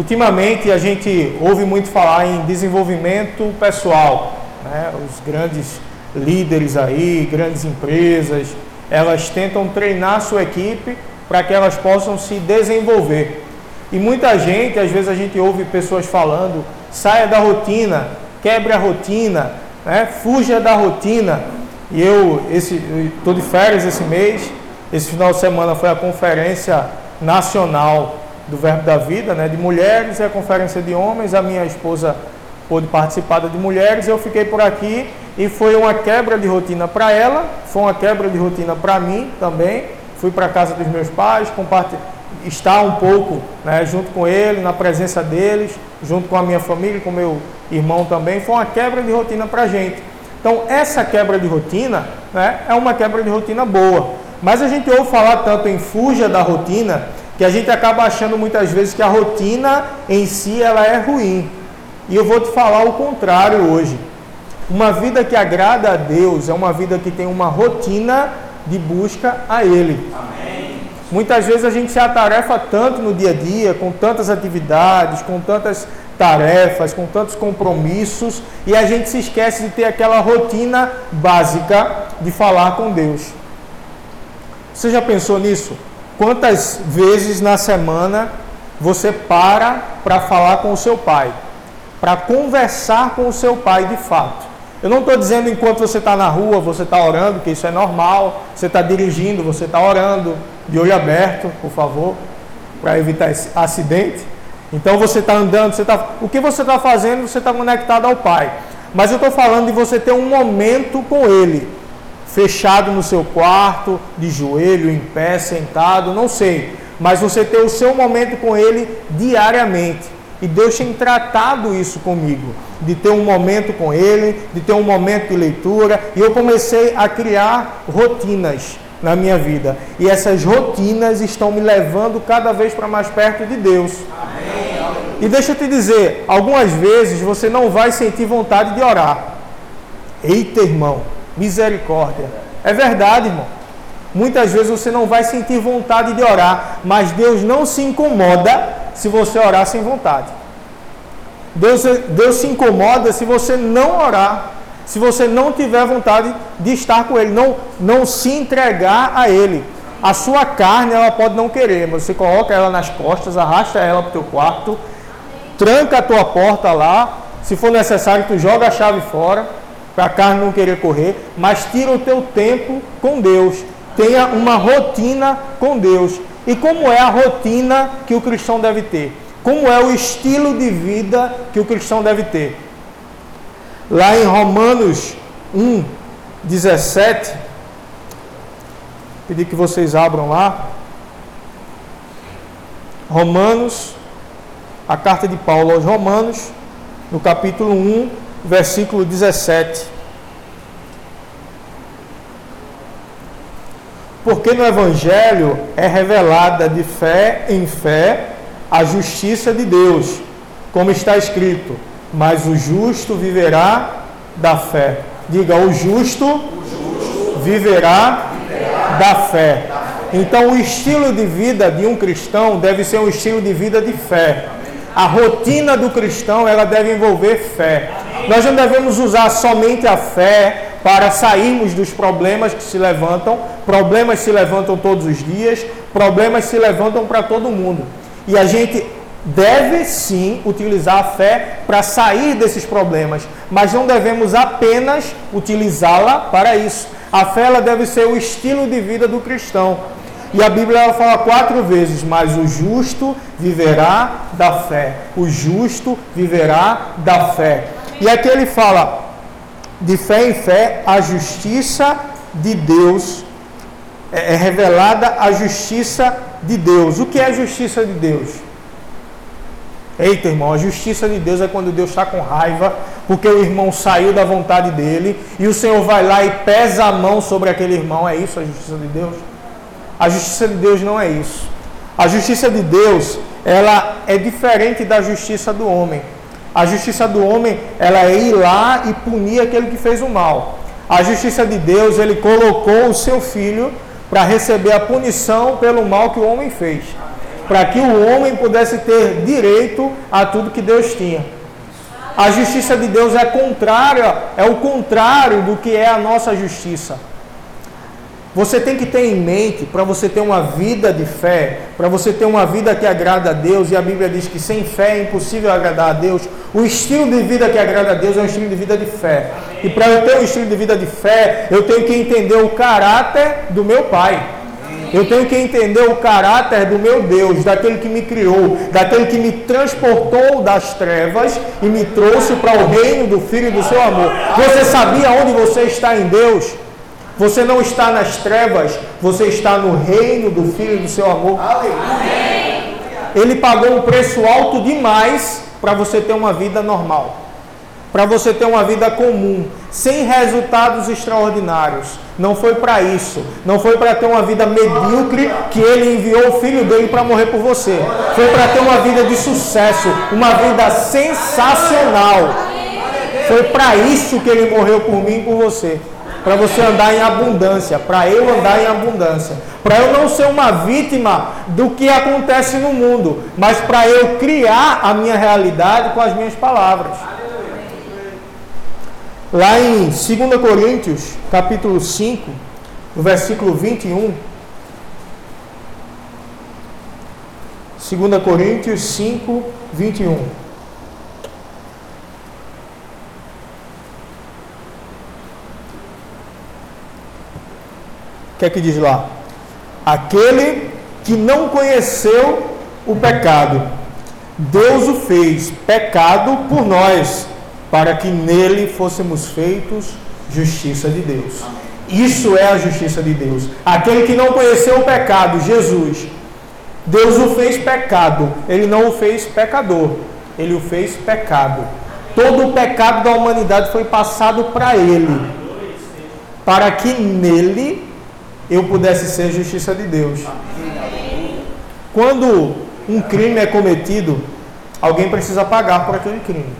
Ultimamente a gente ouve muito falar em desenvolvimento pessoal, né? os grandes líderes aí, grandes empresas, elas tentam treinar sua equipe para que elas possam se desenvolver. E muita gente, às vezes a gente ouve pessoas falando, saia da rotina, quebre a rotina, né? fuja da rotina. E eu estou de férias esse mês, esse final de semana foi a conferência nacional do Verbo da Vida, né, de mulheres, e a conferência de homens, a minha esposa pôde participar da de mulheres, eu fiquei por aqui e foi uma quebra de rotina para ela, foi uma quebra de rotina para mim também. Fui para a casa dos meus pais, estar um pouco né, junto com ele, na presença deles, junto com a minha família, com meu irmão também. Foi uma quebra de rotina para a gente. Então, essa quebra de rotina né, é uma quebra de rotina boa. Mas a gente ouve falar tanto em fuja da rotina que a gente acaba achando muitas vezes que a rotina em si ela é ruim. E eu vou te falar o contrário hoje. Uma vida que agrada a Deus é uma vida que tem uma rotina de busca a Ele. Amém. Muitas vezes a gente se atarefa tanto no dia a dia, com tantas atividades, com tantas tarefas, com tantos compromissos, e a gente se esquece de ter aquela rotina básica de falar com Deus. Você já pensou nisso? Quantas vezes na semana você para para falar com o seu pai? Para conversar com o seu pai de fato? Eu não estou dizendo enquanto você está na rua, você está orando, que isso é normal. Você está dirigindo, você está orando, de olho aberto, por favor, para evitar acidente. Então você está andando, você tá, o que você está fazendo, você está conectado ao Pai. Mas eu estou falando de você ter um momento com Ele fechado no seu quarto, de joelho, em pé, sentado, não sei. Mas você ter o seu momento com Ele diariamente. E Deus tem tratado isso comigo, de ter um momento com Ele, de ter um momento de leitura. E eu comecei a criar rotinas na minha vida. E essas rotinas estão me levando cada vez para mais perto de Deus. Amém. E deixa eu te dizer, algumas vezes você não vai sentir vontade de orar. Eita, irmão, Misericórdia. É verdade, irmão. Muitas vezes você não vai sentir vontade de orar, mas Deus não se incomoda se você orar sem vontade. Deus, Deus se incomoda se você não orar, se você não tiver vontade de estar com Ele, não, não se entregar a Ele. A sua carne ela pode não querer, mas você coloca ela nas costas, arrasta ela para o teu quarto, tranca a tua porta lá, se for necessário, tu joga a chave fora para a carne não querer correr, mas tira o teu tempo com Deus. Tenha uma rotina com Deus. E como é a rotina que o cristão deve ter? Como é o estilo de vida que o cristão deve ter? Lá em Romanos 1, 17, pedir que vocês abram lá. Romanos, a carta de Paulo aos Romanos, no capítulo 1, versículo 17. Porque no Evangelho é revelada de fé em fé a justiça de Deus, como está escrito: Mas o justo viverá da fé. Diga, o justo, viverá, viverá da, fé. da fé. Então, o estilo de vida de um cristão deve ser um estilo de vida de fé. A rotina do cristão ela deve envolver fé. Nós não devemos usar somente a fé para sairmos dos problemas que se levantam. Problemas se levantam todos os dias, problemas se levantam para todo mundo. E a gente deve sim utilizar a fé para sair desses problemas, mas não devemos apenas utilizá-la para isso. A fé ela deve ser o estilo de vida do cristão. E a Bíblia ela fala quatro vezes, mas o justo viverá da fé. O justo viverá da fé. E aqui ele fala de fé em fé, a justiça de Deus é, é revelada a justiça de Deus. O que é a justiça de Deus? Eita, irmão, a justiça de Deus é quando Deus está com raiva, porque o irmão saiu da vontade dele, e o Senhor vai lá e pesa a mão sobre aquele irmão. É isso a justiça de Deus? A justiça de Deus não é isso. A justiça de Deus, ela é diferente da justiça do homem. A justiça do homem, ela é ir lá e punir aquele que fez o mal. A justiça de Deus, ele colocou o seu filho para receber a punição pelo mal que o homem fez. para que o homem pudesse ter direito a tudo que Deus tinha. A justiça de Deus é contrária, é o contrário do que é a nossa justiça. Você tem que ter em mente, para você ter uma vida de fé, para você ter uma vida que agrada a Deus, e a Bíblia diz que sem fé é impossível agradar a Deus. O estilo de vida que agrada a Deus é um estilo de vida de fé. E para eu ter um estilo de vida de fé, eu tenho que entender o caráter do meu Pai. Eu tenho que entender o caráter do meu Deus, daquele que me criou, daquele que me transportou das trevas e me trouxe para o reino do Filho do seu amor. Você sabia onde você está em Deus? Você não está nas trevas, você está no reino do Filho do seu amor. Ele pagou um preço alto demais para você ter uma vida normal, para você ter uma vida comum, sem resultados extraordinários. Não foi para isso, não foi para ter uma vida medíocre que ele enviou o filho dele para morrer por você. Foi para ter uma vida de sucesso, uma vida sensacional. Foi para isso que ele morreu por mim e por você para você andar em abundância, para eu andar em abundância, para eu não ser uma vítima do que acontece no mundo, mas para eu criar a minha realidade com as minhas palavras. Lá em 2 Coríntios, capítulo 5, no versículo 21, 2 Coríntios 5, 21. Que é que diz lá? Aquele que não conheceu o pecado, Deus o fez pecado por nós, para que nele fôssemos feitos justiça de Deus. Isso é a justiça de Deus. Aquele que não conheceu o pecado, Jesus, Deus o fez pecado, ele não o fez pecador, ele o fez pecado. Todo o pecado da humanidade foi passado para ele, para que nele eu pudesse ser justiça de Deus. Quando um crime é cometido, alguém precisa pagar por aquele crime.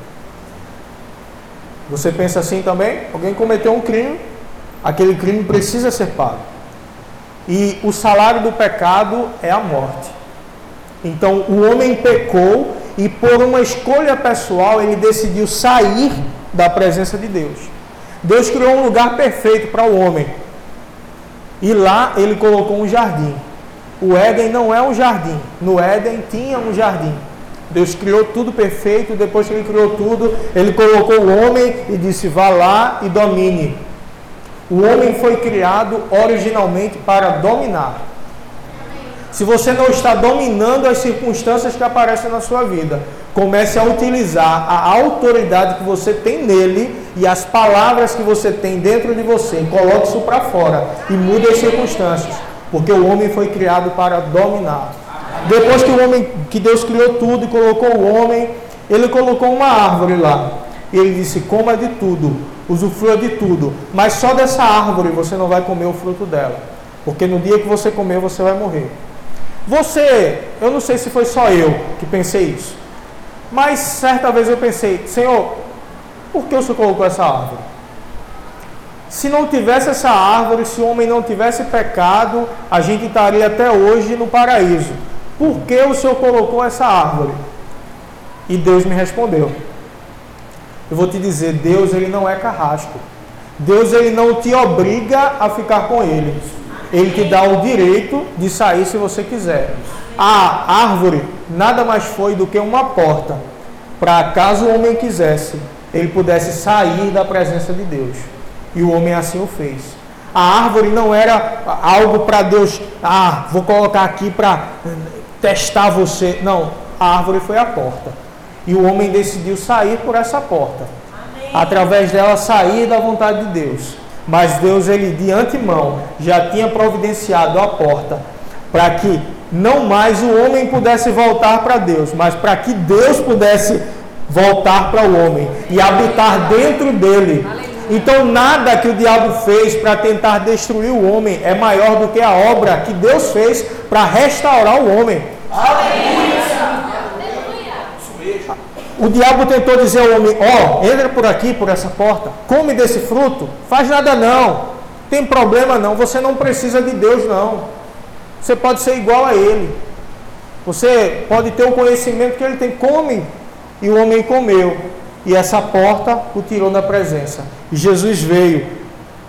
Você pensa assim também? Alguém cometeu um crime, aquele crime precisa ser pago. E o salário do pecado é a morte. Então o homem pecou e por uma escolha pessoal ele decidiu sair da presença de Deus. Deus criou um lugar perfeito para o homem, e lá ele colocou um jardim. O Éden não é um jardim. No Éden tinha um jardim. Deus criou tudo perfeito. Depois que ele criou tudo, ele colocou o homem e disse: vá lá e domine. O homem foi criado originalmente para dominar. Se você não está dominando as circunstâncias que aparecem na sua vida, comece a utilizar a autoridade que você tem nele e as palavras que você tem dentro de você. Coloque isso para fora e mude as circunstâncias, porque o homem foi criado para dominar. Depois que o homem, que Deus criou tudo e colocou o homem, ele colocou uma árvore lá. E ele disse: coma de tudo, usufrua de tudo, mas só dessa árvore você não vai comer o fruto dela, porque no dia que você comer você vai morrer. Você, eu não sei se foi só eu que pensei isso, mas certa vez eu pensei, Senhor, por que o Senhor colocou essa árvore? Se não tivesse essa árvore, se o homem não tivesse pecado, a gente estaria até hoje no paraíso. Por que o Senhor colocou essa árvore? E Deus me respondeu. Eu vou te dizer, Deus ele não é carrasco. Deus ele não te obriga a ficar com ele. Ele te dá o direito de sair se você quiser. A árvore nada mais foi do que uma porta para caso o homem quisesse, ele pudesse sair da presença de Deus. E o homem assim o fez. A árvore não era algo para Deus, ah, vou colocar aqui para testar você. Não, a árvore foi a porta. E o homem decidiu sair por essa porta. Amém. Através dela sair da vontade de Deus. Mas Deus, ele de antemão, já tinha providenciado a porta para que não mais o homem pudesse voltar para Deus, mas para que Deus pudesse voltar para o homem e habitar dentro dele. Então, nada que o diabo fez para tentar destruir o homem é maior do que a obra que Deus fez para restaurar o homem. O diabo tentou dizer ao homem: Ó, oh, entra por aqui, por essa porta, come desse fruto, faz nada não, tem problema não, você não precisa de Deus não. Você pode ser igual a ele. Você pode ter o conhecimento que ele tem, come. E o homem comeu. E essa porta o tirou da presença. E Jesus veio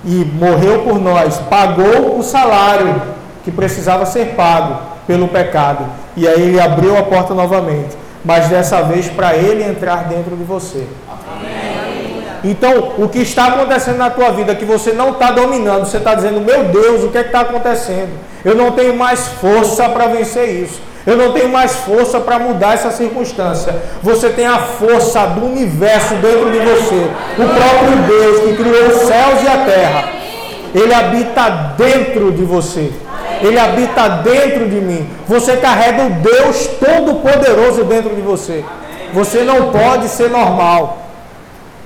e morreu por nós, pagou o salário que precisava ser pago pelo pecado. E aí ele abriu a porta novamente, mas dessa vez para ele entrar dentro de você. Então, o que está acontecendo na tua vida que você não está dominando, você está dizendo, meu Deus, o que é está acontecendo? Eu não tenho mais força para vencer isso. Eu não tenho mais força para mudar essa circunstância. Você tem a força do universo dentro de você. O próprio Deus que criou os céus e a terra. Ele habita dentro de você. Ele habita dentro de mim. Você carrega o Deus Todo-Poderoso dentro de você. Você não pode ser normal.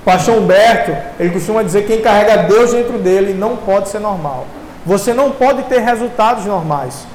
Pastor Humberto, ele costuma dizer que quem carrega Deus dentro dele não pode ser normal. Você não pode ter resultados normais.